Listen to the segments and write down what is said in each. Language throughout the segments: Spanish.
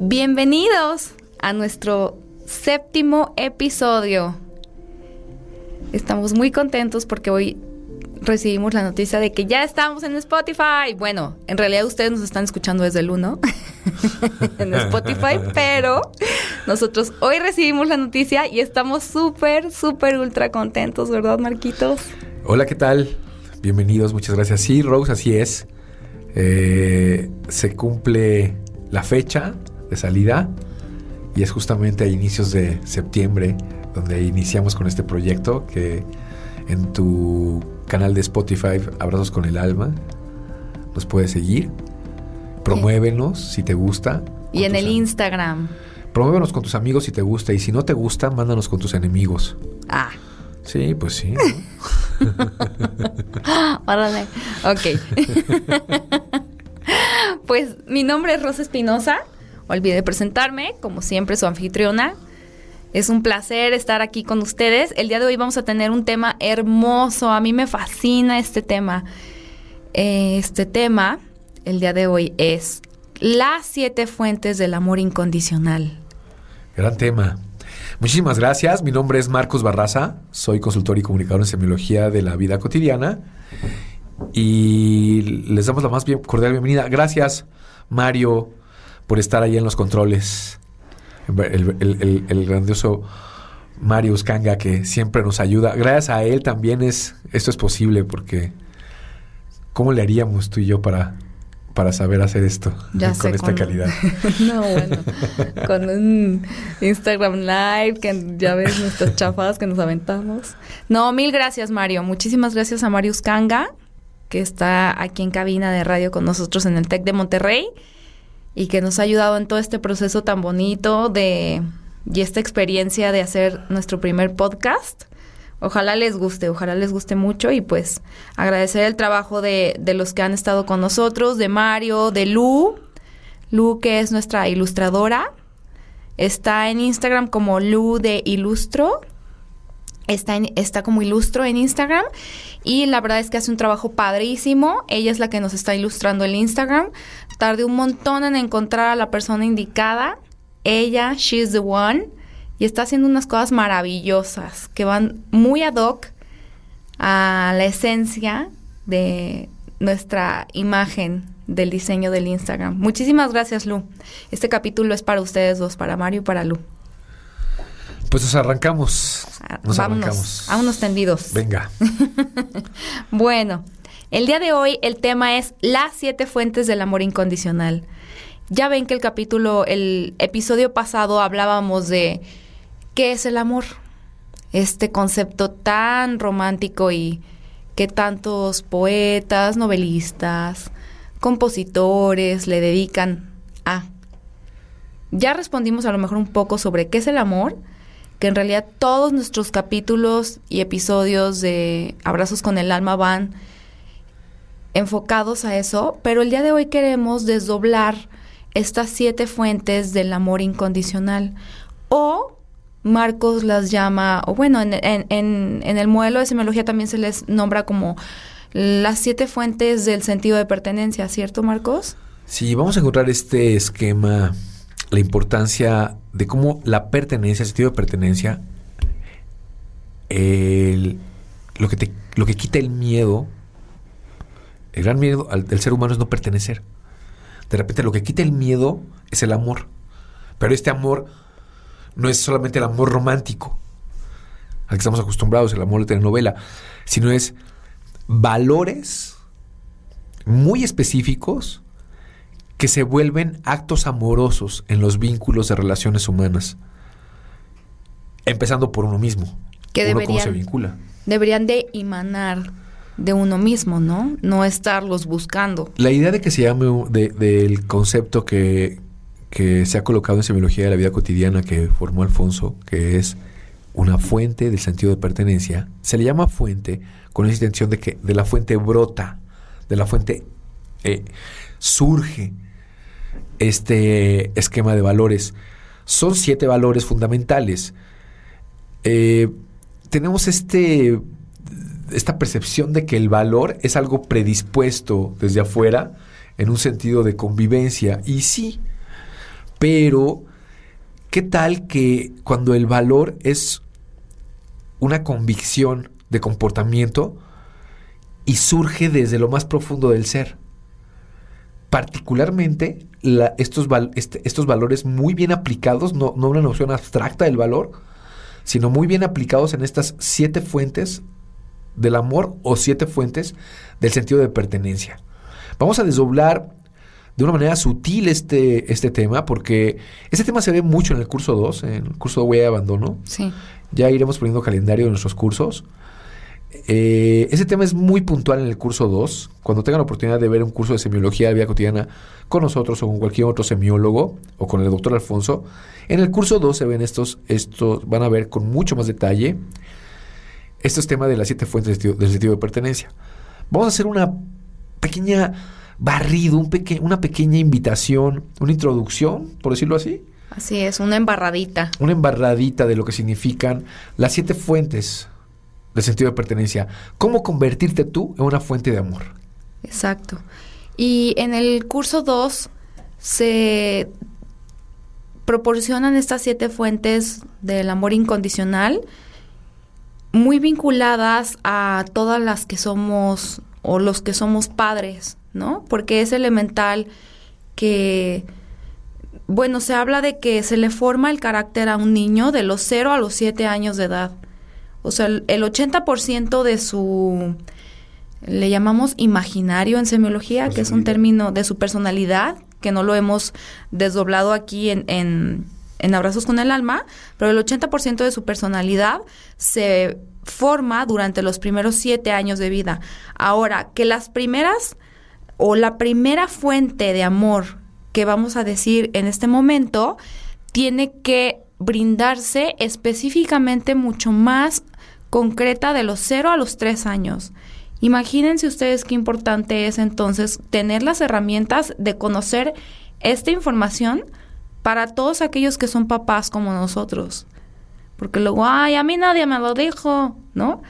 Bienvenidos a nuestro séptimo episodio. Estamos muy contentos porque hoy recibimos la noticia de que ya estamos en Spotify. Bueno, en realidad ustedes nos están escuchando desde el 1 en Spotify, pero nosotros hoy recibimos la noticia y estamos súper, súper, ultra contentos, ¿verdad, Marquitos? Hola, ¿qué tal? Bienvenidos, muchas gracias. Sí, Rose, así es. Eh, se cumple la fecha de salida y es justamente a inicios de septiembre donde iniciamos con este proyecto que en tu canal de Spotify Abrazos con el Alma nos puedes seguir. Promuévenos si te gusta. Y en el Instagram. Promuévenos con tus amigos si te gusta y si no te gusta, mándanos con tus enemigos. Ah. Sí, pues sí. Órale. ok. pues mi nombre es Rosa Espinosa. Olvidé presentarme, como siempre, su anfitriona. Es un placer estar aquí con ustedes. El día de hoy vamos a tener un tema hermoso. A mí me fascina este tema. Este tema, el día de hoy, es las siete fuentes del amor incondicional. Gran tema. Muchísimas gracias. Mi nombre es Marcos Barraza. Soy consultor y comunicador en semiología de la vida cotidiana. Y les damos la más cordial bienvenida. Gracias, Mario, por estar ahí en los controles. El, grandioso Mario Uscanga que siempre nos ayuda. Gracias a él también es esto es posible porque ¿cómo le haríamos tú y yo para, para saber hacer esto con esta calidad? no, bueno, con un Instagram Live que ya ves nuestras chafadas que nos aventamos. No, mil gracias Mario. Muchísimas gracias a Mario Uscanga que está aquí en cabina de radio con nosotros en el TEC de Monterrey y que nos ha ayudado en todo este proceso tan bonito de y esta experiencia de hacer nuestro primer podcast. Ojalá les guste, ojalá les guste mucho y pues agradecer el trabajo de, de los que han estado con nosotros, de Mario, de Lu, Lu que es nuestra ilustradora, está en Instagram como Lu de Ilustro, está, está como Ilustro en Instagram y la verdad es que hace un trabajo padrísimo, ella es la que nos está ilustrando el Instagram, Tardé un montón en encontrar a la persona indicada. Ella, she's the one. Y está haciendo unas cosas maravillosas que van muy ad hoc a la esencia de nuestra imagen del diseño del Instagram. Muchísimas gracias, Lu. Este capítulo es para ustedes dos, para Mario y para Lu. Pues nos arrancamos. Nos Vámonos, arrancamos. A unos tendidos. Venga. bueno, el día de hoy el tema es las siete fuentes del amor incondicional. Ya ven que el capítulo, el episodio pasado hablábamos de qué es el amor. Este concepto tan romántico y que tantos poetas, novelistas, compositores le dedican a. Ya respondimos a lo mejor un poco sobre qué es el amor, que en realidad todos nuestros capítulos y episodios de Abrazos con el alma van enfocados a eso, pero el día de hoy queremos desdoblar estas siete fuentes del amor incondicional. O Marcos las llama, o bueno, en, el modelo de semiología también se les nombra como las siete fuentes del sentido de pertenencia, ¿cierto, Marcos? Sí, vamos a encontrar este esquema, la importancia de cómo la pertenencia, el sentido de pertenencia, lo, que te, lo que quita el miedo el gran miedo del ser humano es no pertenecer. De repente lo que quita el miedo es el amor. Pero este amor no es solamente el amor romántico al que estamos acostumbrados, el amor de telenovela, sino es valores muy específicos que se vuelven actos amorosos en los vínculos de relaciones humanas. Empezando por uno mismo. Que uno cómo se vincula. Deberían de emanar de uno mismo, ¿no? No estarlos buscando. La idea de que se llame del concepto que, que se ha colocado en semiología de la vida cotidiana que formó Alfonso, que es una fuente del sentido de pertenencia, se le llama fuente con esa intención de que de la fuente brota, de la fuente eh, surge este esquema de valores. Son siete valores fundamentales. Eh, tenemos este, esta percepción de que el valor es algo predispuesto desde afuera en un sentido de convivencia. Y sí, pero ¿qué tal que cuando el valor es una convicción de comportamiento y surge desde lo más profundo del ser? Particularmente estos, este, estos, valores muy bien aplicados, no, no una noción abstracta del valor, sino muy bien aplicados en estas siete fuentes del amor o siete fuentes del sentido de pertenencia. Vamos a desdoblar de una manera sutil este, este tema, porque este tema se ve mucho en el curso 2, en el curso de Huella de Abandono. Sí. Ya iremos poniendo calendario de nuestros cursos. Eh, ese tema es muy puntual en el curso 2. Cuando tengan la oportunidad de ver un curso de semiología de vida cotidiana con nosotros o con cualquier otro semiólogo o con el doctor Alfonso, en el curso 2 se ven estos, estos, van a ver con mucho más detalle estos temas de las siete fuentes del sentido de pertenencia. Vamos a hacer una pequeña barrido, un una pequeña invitación, una introducción, por decirlo así. Así es, una embarradita. Una embarradita de lo que significan las siete fuentes del sentido de pertenencia. ¿Cómo convertirte tú en una fuente de amor? Exacto. Y en el curso 2 se proporcionan estas siete fuentes del amor incondicional muy vinculadas a todas las que somos o los que somos padres, ¿no? Porque es elemental que, bueno, se habla de que se le forma el carácter a un niño de los 0 a los 7 años de edad. O sea, el, 80% de su, le llamamos imaginario en semiología, que es un término de su personalidad, que no lo hemos desdoblado aquí en, en, en Abrazos con el Alma, pero el 80% de su personalidad se forma durante los primeros siete años de vida. Ahora, que las primeras o la primera fuente de amor que vamos a decir en este momento tiene que brindarse específicamente mucho más concreta de los cero a los tres años. Imagínense ustedes qué importante es entonces tener las herramientas de conocer esta información para todos aquellos que son papás como nosotros. Porque luego, ay, a mí nadie me lo dijo, ¿no?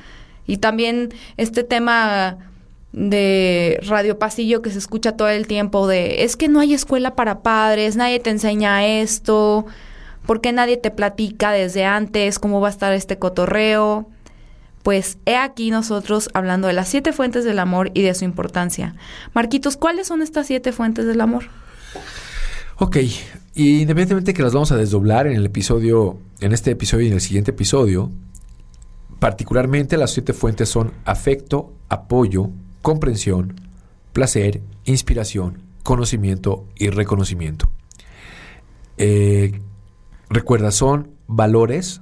Y también este tema de radio pasillo que se escucha todo el tiempo de es que no hay escuela para padres, nadie te enseña esto, ¿por qué nadie te platica desde antes cómo va a estar este cotorreo? Pues he aquí nosotros hablando de las siete fuentes del amor y de su importancia. Marquitos, ¿cuáles son estas siete fuentes del amor? Ok, y independientemente que las vamos a desdoblar en el episodio, en este episodio y en el siguiente episodio, particularmente las siete fuentes son afecto, apoyo, comprensión, placer, inspiración, conocimiento y reconocimiento. Eh, recuerda, son valores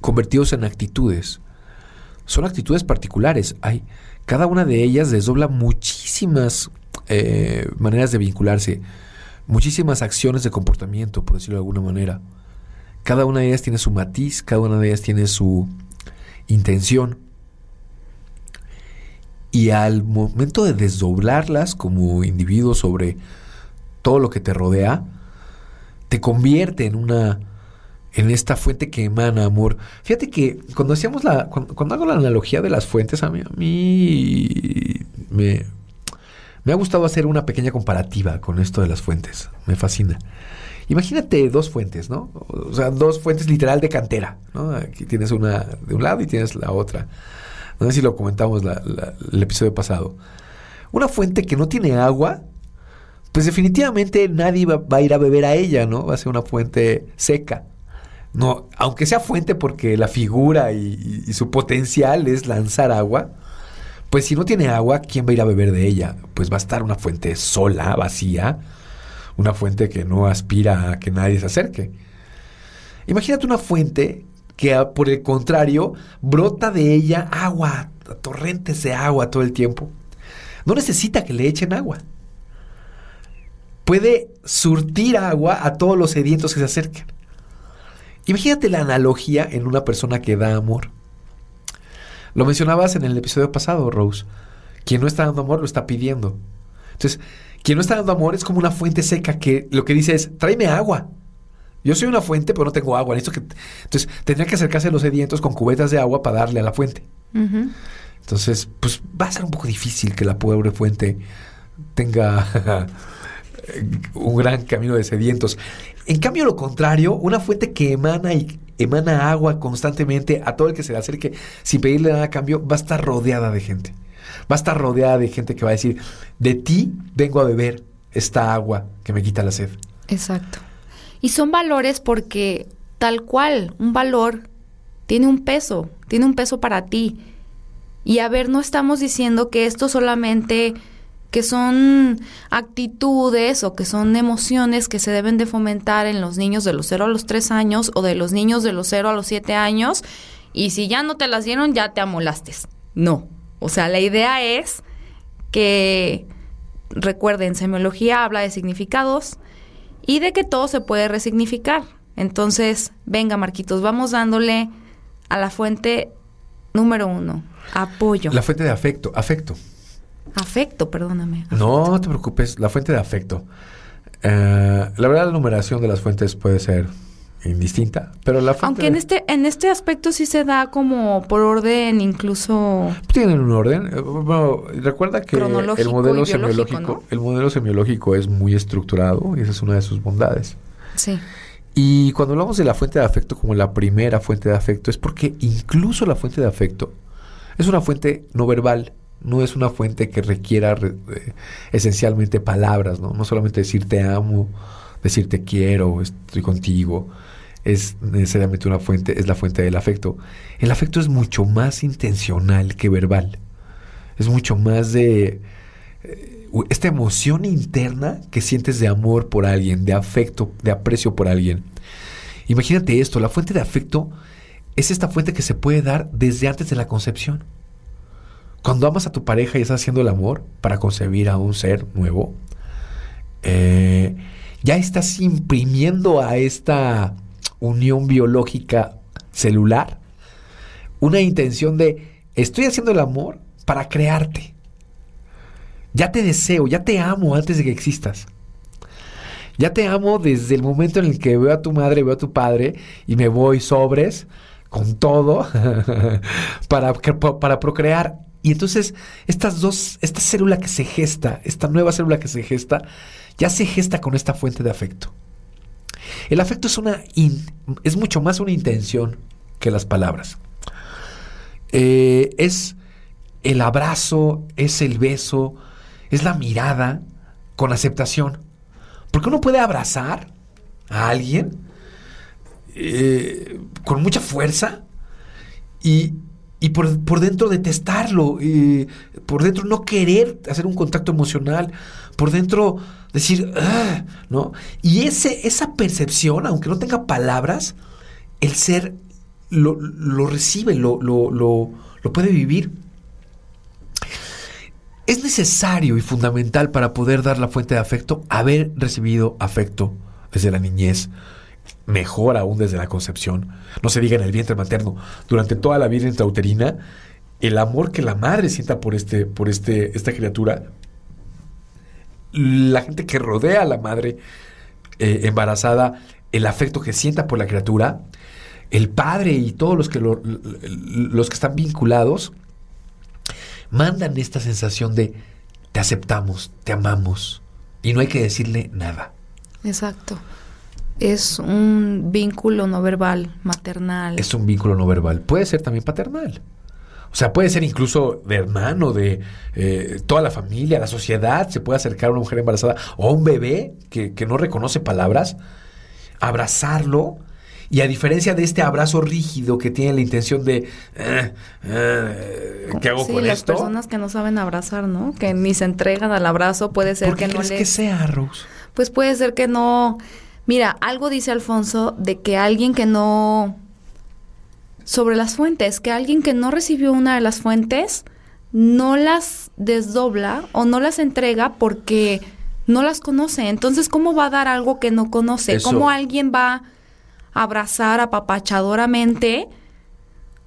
convertidos en actitudes. Son actitudes particulares. Hay, cada una de ellas desdobla muchísimas eh, maneras de vincularse muchísimas acciones de comportamiento, por decirlo de alguna manera. Cada una de ellas tiene su matiz, cada una de ellas tiene su intención. Y al momento de desdoblarlas como individuo sobre todo lo que te rodea, te convierte en una en esta fuente que emana amor. Fíjate que cuando hacíamos la cuando, hago la analogía de las fuentes a mí, a mí me, me ha gustado hacer una pequeña comparativa con esto de las fuentes. Me fascina. Imagínate dos fuentes, ¿no? O sea, dos fuentes literal de cantera, ¿no? Aquí tienes una de un lado y tienes la otra. No sé si lo comentamos el episodio pasado. Una fuente que no tiene agua, pues definitivamente nadie va, a ir a beber a ella, ¿no? Va a ser una fuente seca. No, aunque sea fuente porque la figura y su potencial es lanzar agua, pues si no tiene agua, ¿quién va a ir a beber de ella? Pues va a estar una fuente sola, vacía, una fuente que no aspira a que nadie se acerque. Imagínate una fuente que por el contrario brota de ella agua, torrentes de agua todo el tiempo. No necesita que le echen agua. puede surtir agua a todos los sedientos que se acerquen. Imagínate la analogía en una persona que da amor. Lo mencionabas en el episodio pasado, Rose. Quien no está dando amor lo está pidiendo. Entonces, quien no está dando amor es como una fuente seca que lo que dice es, tráeme agua. Yo soy una fuente, pero no tengo agua. que... Entonces, tendría que acercarse a los sedientos con cubetas de agua para darle a la fuente. Entonces, pues va a ser un poco difícil que la pobre fuente tenga un gran camino de sedientos. En cambio, lo contrario, una fuente que emana y emana agua constantemente a todo el que se le acerque sin pedirle nada a cambio, va a estar rodeada de gente. Va a estar rodeada de gente que va a decir, de ti vengo a beber esta agua que me quita la sed. Exacto. Y son valores porque tal cual, un valor tiene un peso, tiene un peso para ti. Y a ver, no estamos diciendo que esto solamente que son actitudes o que son emociones que se deben de fomentar en los niños de los 0 a los 3 años o de los niños de los 0 a los 7 años y si ya no te las dieron ya te amolaste. No, o sea, la idea es que recuerden, semiología habla de significados y de que todo se puede resignificar. Entonces, venga Marquitos, vamos dándole a la fuente número uno, apoyo. La fuente de afecto, afecto. Afecto, perdóname. No te preocupes, la fuente de afecto. Eh, la verdad, la numeración de las fuentes puede ser indistinta, pero la fuente Aunque en este en este aspecto sí se da como por orden, incluso tienen un orden. Eh, bueno, recuerda que el modelo semiológico, el modelo semiológico es muy estructurado y esa es una de sus bondades. Sí. Y cuando hablamos de la fuente de afecto como la primera fuente de afecto es porque incluso la fuente de afecto es una fuente no verbal no es una fuente que requiera eh, esencialmente palabras, ¿no? No solamente decir te amo, decir te quiero, estoy contigo, es necesariamente una fuente, es la fuente del afecto. El afecto es mucho más intencional que verbal. Es mucho más de eh, esta emoción interna que sientes de amor por alguien, de afecto, de aprecio por alguien. Imagínate esto, la fuente de afecto es esta fuente que se puede dar desde antes de la concepción. Cuando amas a tu pareja y estás haciendo el amor para concebir a un ser nuevo, eh, ya estás imprimiendo a esta unión biológica celular una intención de estoy haciendo el amor para crearte. Ya te deseo, ya te amo antes de que existas. Ya te amo desde el momento en el que veo a tu madre, veo a tu padre y me voy sobres con todo para, para procrear. Y entonces, estas dos, esta célula que se gesta, esta nueva célula que se gesta, ya se gesta con esta fuente de afecto. El afecto es una es mucho más una intención que las palabras. Eh, es el abrazo, es el beso, es la mirada con aceptación. Porque uno puede abrazar a alguien eh, con mucha fuerza y, y por, dentro detestarlo, y por dentro no querer hacer un contacto emocional, por dentro decir, ah", ¿no? Y ese, esa percepción, aunque no tenga palabras, el ser lo, recibe, lo, lo, lo puede vivir. Es necesario y fundamental para poder dar la fuente de afecto haber recibido afecto desde la niñez, mejor aún desde la concepción, no se diga en el vientre materno, durante toda la vida intrauterina, el amor que la madre sienta por, este, por este, esta criatura, la gente que rodea a la madre eh, embarazada, el afecto que sienta por la criatura, el padre y todos los que, los que están vinculados, mandan esta sensación de te aceptamos, te amamos, y no hay que decirle nada. Exacto es un vínculo no verbal, maternal. Es un vínculo no verbal. Puede ser también paternal. O sea, puede ser incluso de hermano, de eh, toda la familia, la sociedad. Se puede acercar a una mujer embarazada o a un bebé que, no reconoce palabras, abrazarlo. Y a diferencia de este abrazo rígido que tiene la intención de eh, eh, ¿qué hago sí, las personas que no saben abrazar, ¿no? Que ni se entregan al abrazo, puede ser que no les... que sea, Rose? Pues puede ser que no Mira, algo dice Alfonso de que alguien que no... sobre las fuentes, que alguien que no recibió una de las fuentes no las desdobla o no las entrega porque no las conoce. Entonces, ¿cómo va a dar algo que no conoce? Eso. ¿Cómo alguien va a abrazar apapachadoramente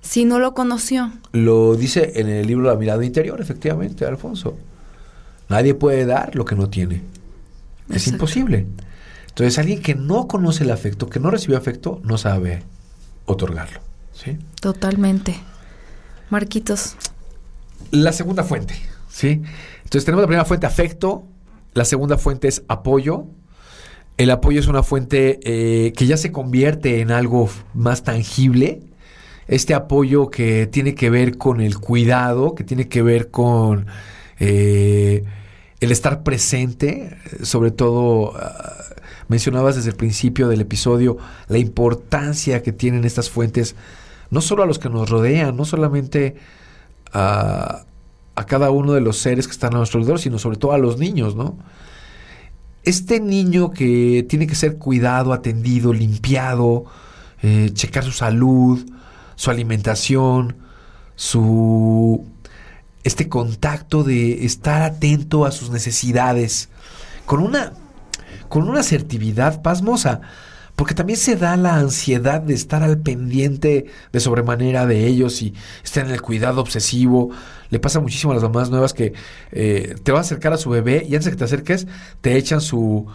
si no lo conoció? Lo dice en el libro La mirada interior, efectivamente, Alfonso. Nadie puede dar lo que no tiene. Es Exacto. imposible. Entonces, alguien que no conoce el afecto, que no recibió afecto, no sabe otorgarlo. ¿sí? Totalmente. Marquitos. La segunda fuente, ¿sí? Entonces tenemos la primera fuente, afecto. La segunda fuente es apoyo. El apoyo es una fuente eh, que ya se convierte en algo más tangible. Este apoyo que tiene que ver con el cuidado, que tiene que ver con eh, el estar presente, sobre todo ah, mencionabas desde el principio del episodio la importancia que tienen estas fuentes, no solo a los que nos rodean, no solamente a, cada uno de los seres que están a nuestro alrededor, sino sobre todo a los niños, ¿no? Este niño que tiene que ser cuidado, atendido, limpiado, eh, checar su salud, su alimentación, su este contacto de estar atento a sus necesidades con una con una asertividad pasmosa, porque también se da la ansiedad de estar al pendiente de sobremanera de ellos y estar en el cuidado obsesivo. Le pasa muchísimo a las mamás nuevas que eh, te va a acercar a su bebé y antes de que te acerques te echan su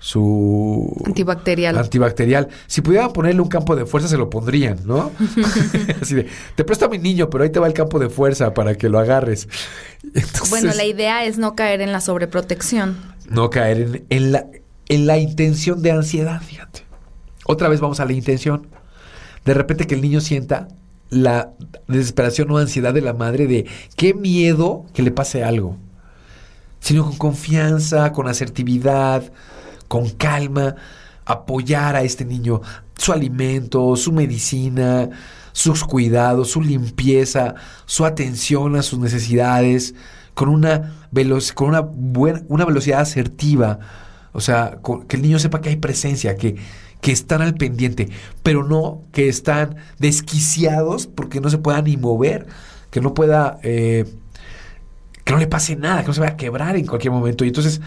su Antibacterial. antibacterial. Si pudieran ponerle un campo de fuerza se lo pondrían, ¿no? Así de, te presto a mi niño, pero ahí te va el campo de fuerza para que lo agarres. Entonces, Bueno, la idea es no caer en la sobreprotección. no caer en, en la, en la intención de ansiedad, fíjate. Otra vez vamos a la intención. De repente que el niño sienta la desesperación o ansiedad de la madre de qué miedo que le pase algo. Sino con confianza, con asertividad, con calma, apoyar a este niño, su alimento, su medicina, sus cuidados, su limpieza, su atención a sus necesidades, con una, con una, buena, una velocidad asertiva. O sea, que el niño sepa que hay presencia, que, que están al pendiente, pero no que están desquiciados porque no se pueda ni mover, que no pueda, eh, que no le pase nada, que no se vaya a quebrar en cualquier momento. Y entonces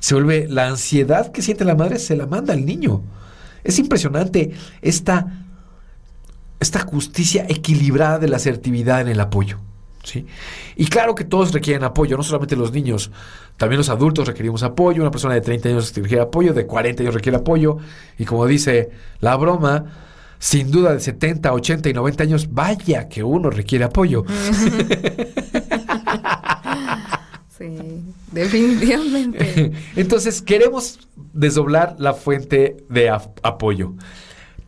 se vuelve la ansiedad que siente la madre, se la manda al niño. Es impresionante esta, esta justicia equilibrada de la asertividad en el apoyo. ¿Sí? Y claro que todos requieren apoyo, no solamente los niños, también los adultos requerimos apoyo, una persona de 30 años requiere apoyo, de 40 años requiere apoyo, y como dice la broma, sin duda de 70, 80 y 90 años, vaya que uno requiere apoyo. Sí, definitivamente. Entonces, queremos desdoblar la fuente de apoyo.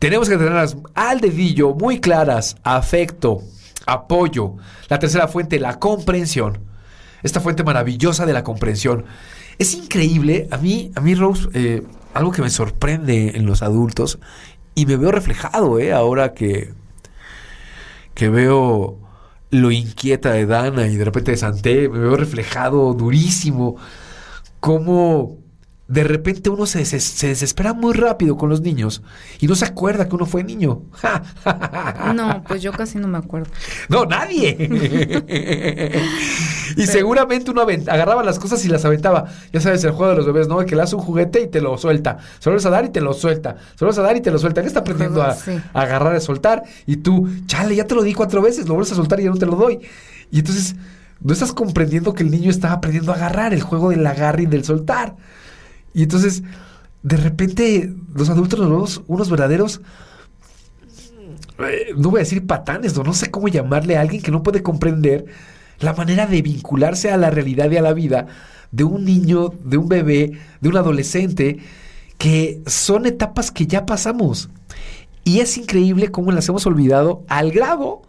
Tenemos que tenerlas al dedillo, muy claras, afecto, apoyo. La tercera fuente, la comprensión. Esta fuente maravillosa de la comprensión. Es increíble, a mí, a mí Rose, eh, algo que me sorprende en los adultos y me veo reflejado, eh, ahora que, que veo lo inquieta de Dana y de repente de Santé, me veo reflejado durísimo, cómo de repente uno se, des- se desespera muy rápido con los niños y no se acuerda que uno fue niño. No, pues yo casi no me acuerdo. No, nadie. y seguramente uno agarraba las cosas y las aventaba. Ya sabes, el juego de los bebés, ¿no? Que le das un juguete y te lo suelta. Se lo vas a dar y te lo suelta. Se lo vas a dar y te lo suelta. Él está aprendiendo a, Sí. a agarrar, a soltar. Y tú, chale, ya te lo di cuatro veces, lo vuelves a soltar y ya no te lo doy. Y entonces, no estás comprendiendo que el niño está aprendiendo a agarrar el juego del agarre y del soltar. Y entonces, de repente, los adultos nos vemos unos verdaderos eh, no voy a decir patanes, no, no sé cómo llamarle a alguien que no puede comprender la manera de vincularse a la realidad y a la vida de un niño, de un bebé, de un adolescente, que son etapas que ya pasamos. Y es increíble cómo las hemos olvidado al grado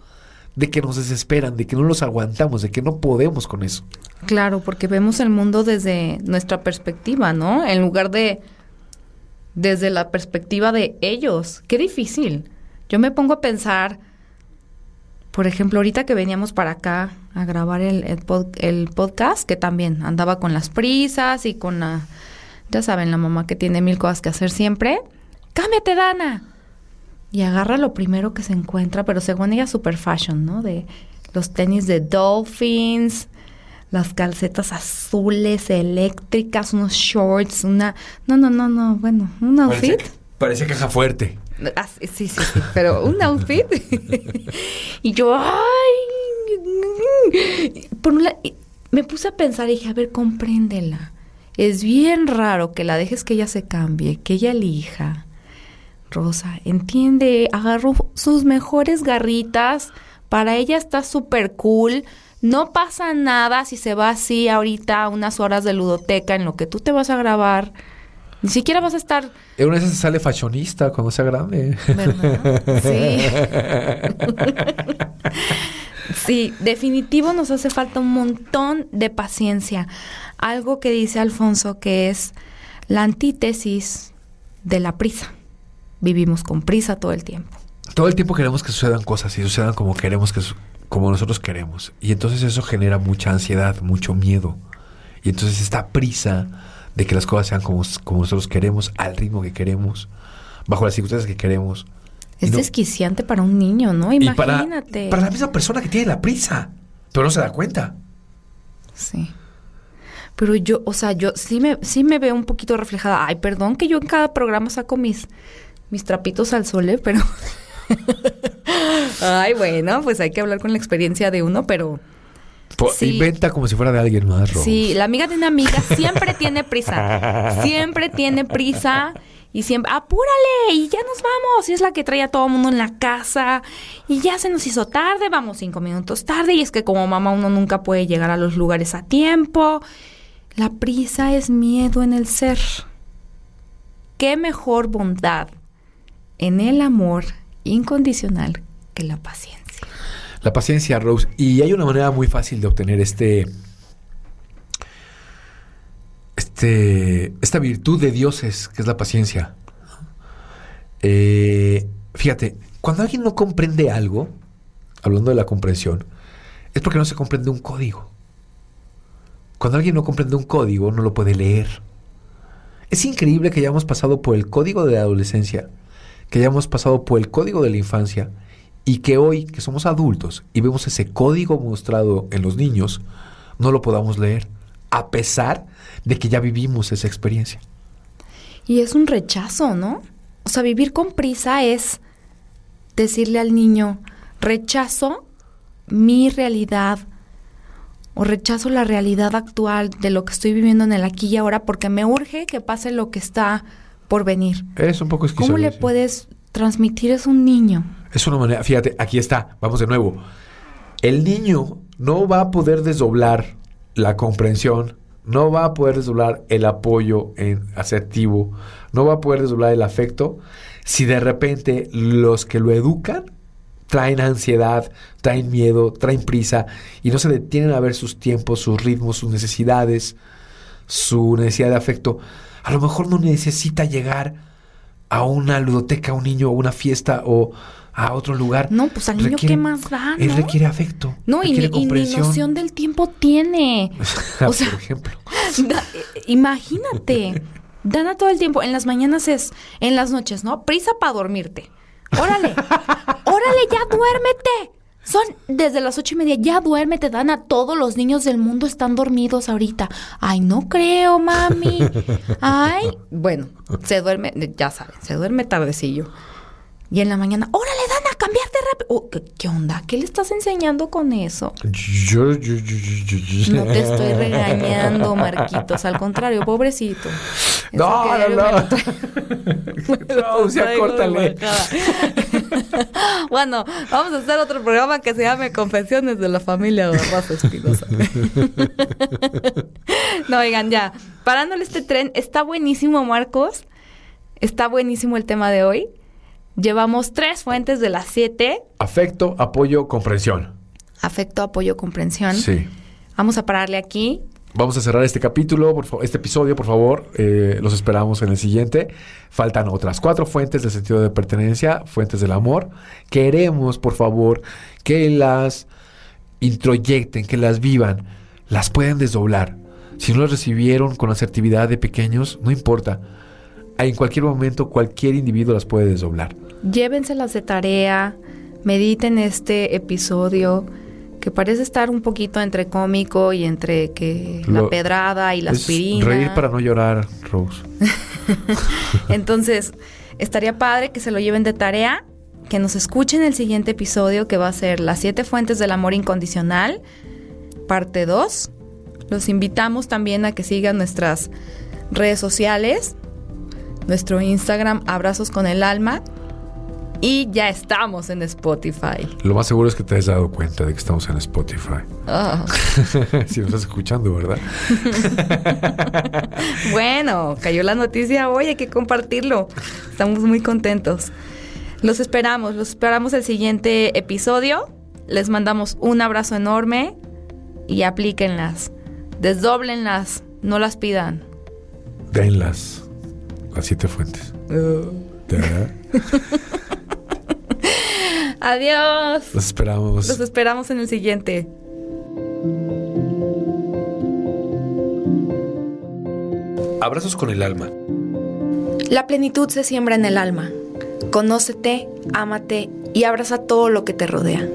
de que nos desesperan, de que no los aguantamos, de que no podemos con eso. Claro, porque vemos el mundo desde nuestra perspectiva, ¿no? En lugar de desde la perspectiva de ellos. Qué difícil. Yo me pongo a pensar, por ejemplo, ahorita que veníamos para acá a grabar el, el pod- el podcast, que también andaba con las prisas y con la, ya saben, la mamá que tiene mil cosas que hacer siempre. Cámbiate, Dana. Y agarra lo primero que se encuentra, pero según ella super fashion, ¿no? De los tenis de Dolphins, las calcetas azules eléctricas, unos shorts, una... No, no, no, no, bueno, un outfit. Parece, caja fuerte. Ah, sí, sí, sí, pero un outfit. y yo, ay, por un me puse a pensar y dije, a ver, compréndela. Es bien raro que la dejes que ella se cambie, que ella elija. Rosa, entiende, agarró sus mejores garritas, para ella está súper cool, no pasa nada si se va así ahorita unas horas de ludoteca en lo que tú te vas a grabar. Ni siquiera vas a estar... En una vez se sale fashionista cuando sea grande. ¿Verdad? Sí. sí, definitivo nos hace falta un montón de paciencia. Algo que dice Alfonso que es la antítesis de la prisa. Vivimos con prisa todo el tiempo. Todo el tiempo queremos que sucedan cosas y sucedan como queremos que como nosotros queremos. Y entonces eso genera mucha ansiedad, mucho miedo. Y entonces esta prisa de que las cosas sean como, como nosotros queremos, al ritmo que queremos, bajo las circunstancias que queremos. Es desquiciante para un niño, ¿no? Imagínate. para, la misma persona que tiene la prisa, pero no se da cuenta. Sí. Pero yo, o sea, yo sí me, sí me veo un poquito reflejada. Ay, perdón que yo en cada programa saco mis, mis trapitos al sol, ¿eh? pero Ay, bueno, pues hay que hablar con la experiencia de uno, pero... Inventa como si fuera de alguien más, Sí, la amiga de una amiga siempre tiene prisa. Siempre tiene prisa y siempre, apúrale y ya nos vamos. Y es la que trae a todo el mundo en la casa y ya se nos hizo tarde, vamos cinco minutos tarde. Y es que como mamá uno nunca puede llegar a los lugares a tiempo. La prisa es miedo en el ser. ¿Qué mejor bondad en el amor incondicional que la paciencia. La paciencia, Rose. Y hay una manera muy fácil de obtener este, este, esta virtud de dioses, que es la paciencia. Eh, fíjate, cuando alguien no comprende algo, hablando de la comprensión, es porque no se comprende un código. Cuando alguien no comprende un código, no lo puede leer. Es increíble que hayamos pasado por el código de la adolescencia que hayamos pasado por el código de la infancia y que hoy, que somos adultos y vemos ese código mostrado en los niños, no lo podamos leer, a pesar de que ya vivimos esa experiencia. Y es un rechazo, ¿no? O sea, vivir con prisa es decirle al niño, rechazo mi realidad o rechazo la realidad actual de lo que estoy viviendo en el aquí y ahora porque me urge que pase lo que está por venir. Es un poco ¿Cómo le puedes transmitir eso a un niño? Es una manera, fíjate, aquí está, vamos de nuevo. El niño no va a poder desdoblar la comprensión, no va a poder desdoblar el apoyo en asertivo, no va a poder desdoblar el afecto si de repente los que lo educan traen ansiedad, traen miedo, traen prisa y no se detienen a ver sus tiempos, sus ritmos, sus necesidades, su necesidad de afecto a lo mejor no necesita llegar a una ludoteca, a un niño, a una fiesta o a otro lugar. No, pues al niño qué más da, Él requiere afecto. No, y, ni, noción del tiempo tiene. o sea, por ejemplo. imagínate. Dana todo el tiempo. En las mañanas es, en las noches, ¿no? Prisa para dormirte. Órale, órale, ya duérmete. Son desde las ocho y media. Ya duérmete, Dana. Todos los niños del mundo están dormidos ahorita. Ay, no creo, mami. Ay, bueno, se duerme, ya saben, se duerme tardecillo. Y en la mañana, órale, Dana, cambiarte rápido. Oh, ¿qué, onda? ¿Qué le estás enseñando con eso? Yo, yo, yo, no te estoy regañando, Marquitos. Al contrario, pobrecito. no, no, no. no, sea, córtale. bueno, vamos a hacer otro programa que se llame Confesiones de la familia Espinosa. no, oigan, ya. Parándole este tren, está buenísimo, Marcos. Está buenísimo el tema de hoy. Llevamos tres fuentes de las siete. Afecto, apoyo, comprensión. Afecto, apoyo, comprensión. Sí. Vamos a pararle aquí. Vamos a cerrar este capítulo, por este episodio, por favor. Eh, los esperamos en el siguiente. Faltan otras cuatro fuentes del sentido de pertenencia, fuentes del amor. Queremos, por favor, que las introyecten, que las vivan, las pueden desdoblar. Si no las recibieron con asertividad de pequeños, no importa en cualquier momento cualquier individuo las puede desdoblar. Llévenselas de tarea, mediten este episodio, que parece estar un poquito entre cómico y entre que la pedrada y la aspirina. reír para no llorar, Rose. Entonces, estaría padre que se lo lleven de tarea, que nos escuchen el siguiente episodio que va a ser Las siete fuentes del amor incondicional, parte 2. Los invitamos también a que sigan nuestras redes sociales, nuestro Instagram Abrazos con el Alma y ya estamos en Spotify. Lo más seguro es que te has dado cuenta de que estamos en Spotify. Ah, si nos estás escuchando, ¿verdad? bueno, cayó la noticia hoy, hay que compartirlo. Estamos muy contentos. Los esperamos, los esperamos el siguiente episodio. Les mandamos un abrazo enorme y aplíquenlas. Desdóblenlas, no las pidan. Denlas. Las siete fuentes. ¿Verdad? Adiós. Los esperamos. Los esperamos en el siguiente. Abrazos con el alma. La plenitud se siembra en el alma. Conócete, ámate y abraza todo lo que te rodea.